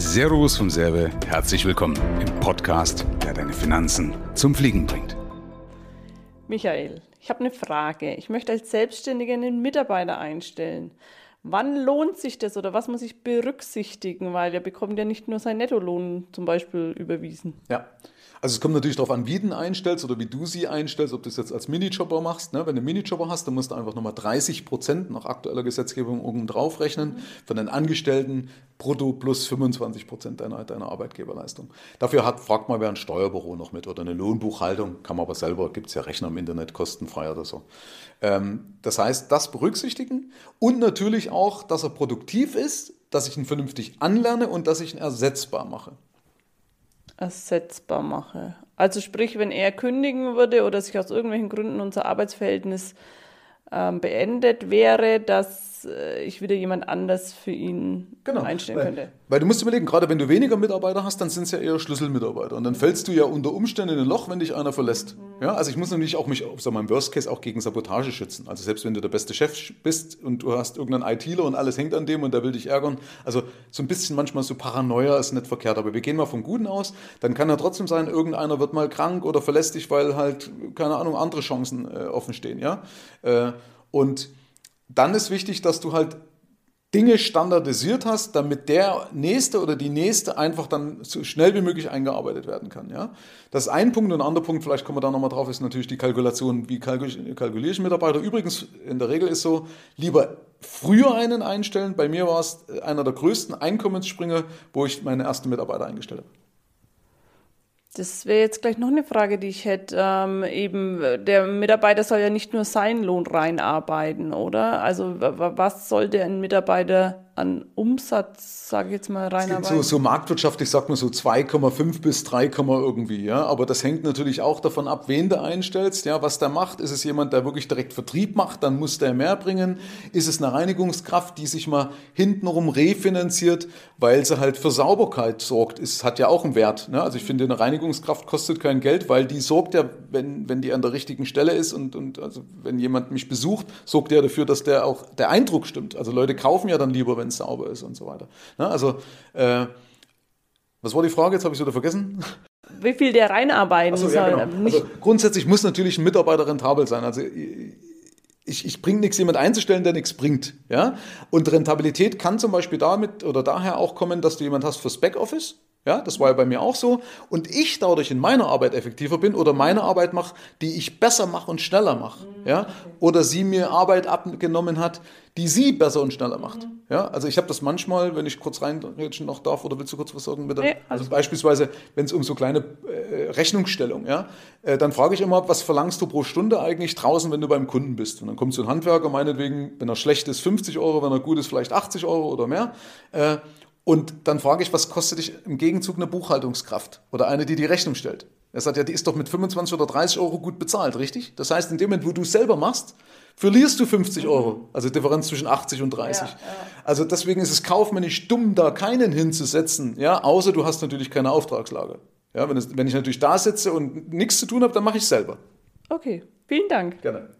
Servus vom Serve, herzlich willkommen im Podcast, der deine Finanzen zum Fliegen bringt. Michael, ich habe eine Frage. Ich möchte als Selbstständiger einen Mitarbeiter einstellen. Wann lohnt sich das oder was muss ich berücksichtigen? Weil er bekommt ja nicht nur seinen Nettolohn zum Beispiel überwiesen. Ja, also es kommt natürlich darauf an, wie du ihn einstellst oder wie du sie einstellst, ob du es jetzt als Minijobber machst. Ne? Wenn du einen Minijobber hast, dann musst du einfach nochmal 30 Prozent nach aktueller Gesetzgebung oben drauf rechnen mhm. von den Angestellten brutto plus 25 Prozent deiner, deiner Arbeitgeberleistung. Dafür hat, fragt mal wer ein Steuerbüro noch mit oder eine Lohnbuchhaltung, kann man aber selber, gibt es ja Rechner im Internet, kostenfrei oder so. Ähm, das heißt, das berücksichtigen und natürlich auch, dass er produktiv ist, dass ich ihn vernünftig anlerne und dass ich ihn ersetzbar mache ersetzbar mache. Also sprich, wenn er kündigen würde oder sich aus irgendwelchen Gründen unser Arbeitsverhältnis ähm, beendet wäre, dass äh, ich wieder jemand anders für ihn genau, einstellen könnte. Weil du musst überlegen, gerade wenn du weniger Mitarbeiter hast, dann sind es ja eher Schlüsselmitarbeiter. Und dann fällst du ja unter Umständen in ein Loch, wenn dich einer verlässt. Ja, also ich muss natürlich auch mich, sag mal, im Worst Case auch gegen Sabotage schützen. Also selbst wenn du der beste Chef bist und du hast irgendeinen ITler und alles hängt an dem und der will dich ärgern. Also so ein bisschen manchmal so Paranoia ist nicht verkehrt. Aber wir gehen mal vom Guten aus. Dann kann ja trotzdem sein, irgendeiner wird mal krank oder verlässt dich, weil halt, keine Ahnung, andere Chancen äh, offen stehen. Ja. Äh, und dann ist wichtig, dass du halt Dinge standardisiert hast, damit der nächste oder die nächste einfach dann so schnell wie möglich eingearbeitet werden kann. Ja? Das ist ein Punkt und ein anderer Punkt, vielleicht kommen wir da nochmal drauf, ist natürlich die Kalkulation, wie kalkuliere ich Mitarbeiter. Übrigens, in der Regel ist so, lieber früher einen einstellen. Bei mir war es einer der größten Einkommensspringer, wo ich meine ersten Mitarbeiter eingestellt habe. Das wäre jetzt gleich noch eine Frage, die ich hätte. Ähm, eben, der Mitarbeiter soll ja nicht nur seinen Lohn reinarbeiten, oder? Also was soll der ein Mitarbeiter an Umsatz, sage ich jetzt mal, reinarbeiten? So, so marktwirtschaftlich sagt man so 2,5 bis 3, irgendwie, ja. Aber das hängt natürlich auch davon ab, wen du einstellst, ja, was der macht. Ist es jemand, der wirklich direkt Vertrieb macht, dann muss der mehr bringen. Ist es eine Reinigungskraft, die sich mal hintenrum refinanziert, weil sie halt für Sauberkeit sorgt? Es hat ja auch einen Wert. Ne? Also ich finde, eine Reinigungskraft kostet kein Geld, weil die sorgt ja, wenn, wenn die an der richtigen Stelle ist und, und also wenn jemand mich besucht, sorgt der dafür, dass der auch der Eindruck stimmt. Also Leute kaufen ja dann lieber, wenn es sauber ist und so weiter. Ne? Also, äh, was war die Frage? Jetzt habe ich es wieder vergessen. Wie viel der reinarbeiten so, ja, genau. also, grundsätzlich muss natürlich ein Mitarbeiter rentabel sein. Also ich, ich bringe nichts, jemand einzustellen, der nichts bringt. Ja? Und Rentabilität kann zum Beispiel damit oder daher auch kommen, dass du jemand hast fürs Backoffice. Ja, das war ja bei mir auch so. Und ich dadurch in meiner Arbeit effektiver bin oder meine Arbeit mache, die ich besser mache und schneller mache. Ja? Oder sie mir Arbeit abgenommen hat, die sie besser und schneller macht. Mhm. Ja? Also ich habe das manchmal, wenn ich kurz reinreden noch darf, oder willst du kurz was sagen? Bitte? Nee, also, also beispielsweise, wenn es um so kleine äh, Rechnungsstellung, ja, äh, dann frage ich immer, was verlangst du pro Stunde eigentlich draußen, wenn du beim Kunden bist? Und dann kommt so ein Handwerker, meinetwegen, wenn er schlecht ist, 50 Euro, wenn er gut ist, vielleicht 80 Euro oder mehr. Äh, und dann frage ich, was kostet dich im Gegenzug eine Buchhaltungskraft oder eine, die die Rechnung stellt? Er sagt, ja, die ist doch mit 25 oder 30 Euro gut bezahlt, richtig? Das heißt, in dem Moment, wo du es selber machst, verlierst du 50 mhm. Euro. Also Differenz zwischen 80 und 30. Ja, ja. Also deswegen ist es kaufmännisch dumm, da keinen hinzusetzen, ja, außer du hast natürlich keine Auftragslage. Ja, wenn, es, wenn ich natürlich da sitze und nichts zu tun habe, dann mache ich es selber. Okay, vielen Dank. Gerne.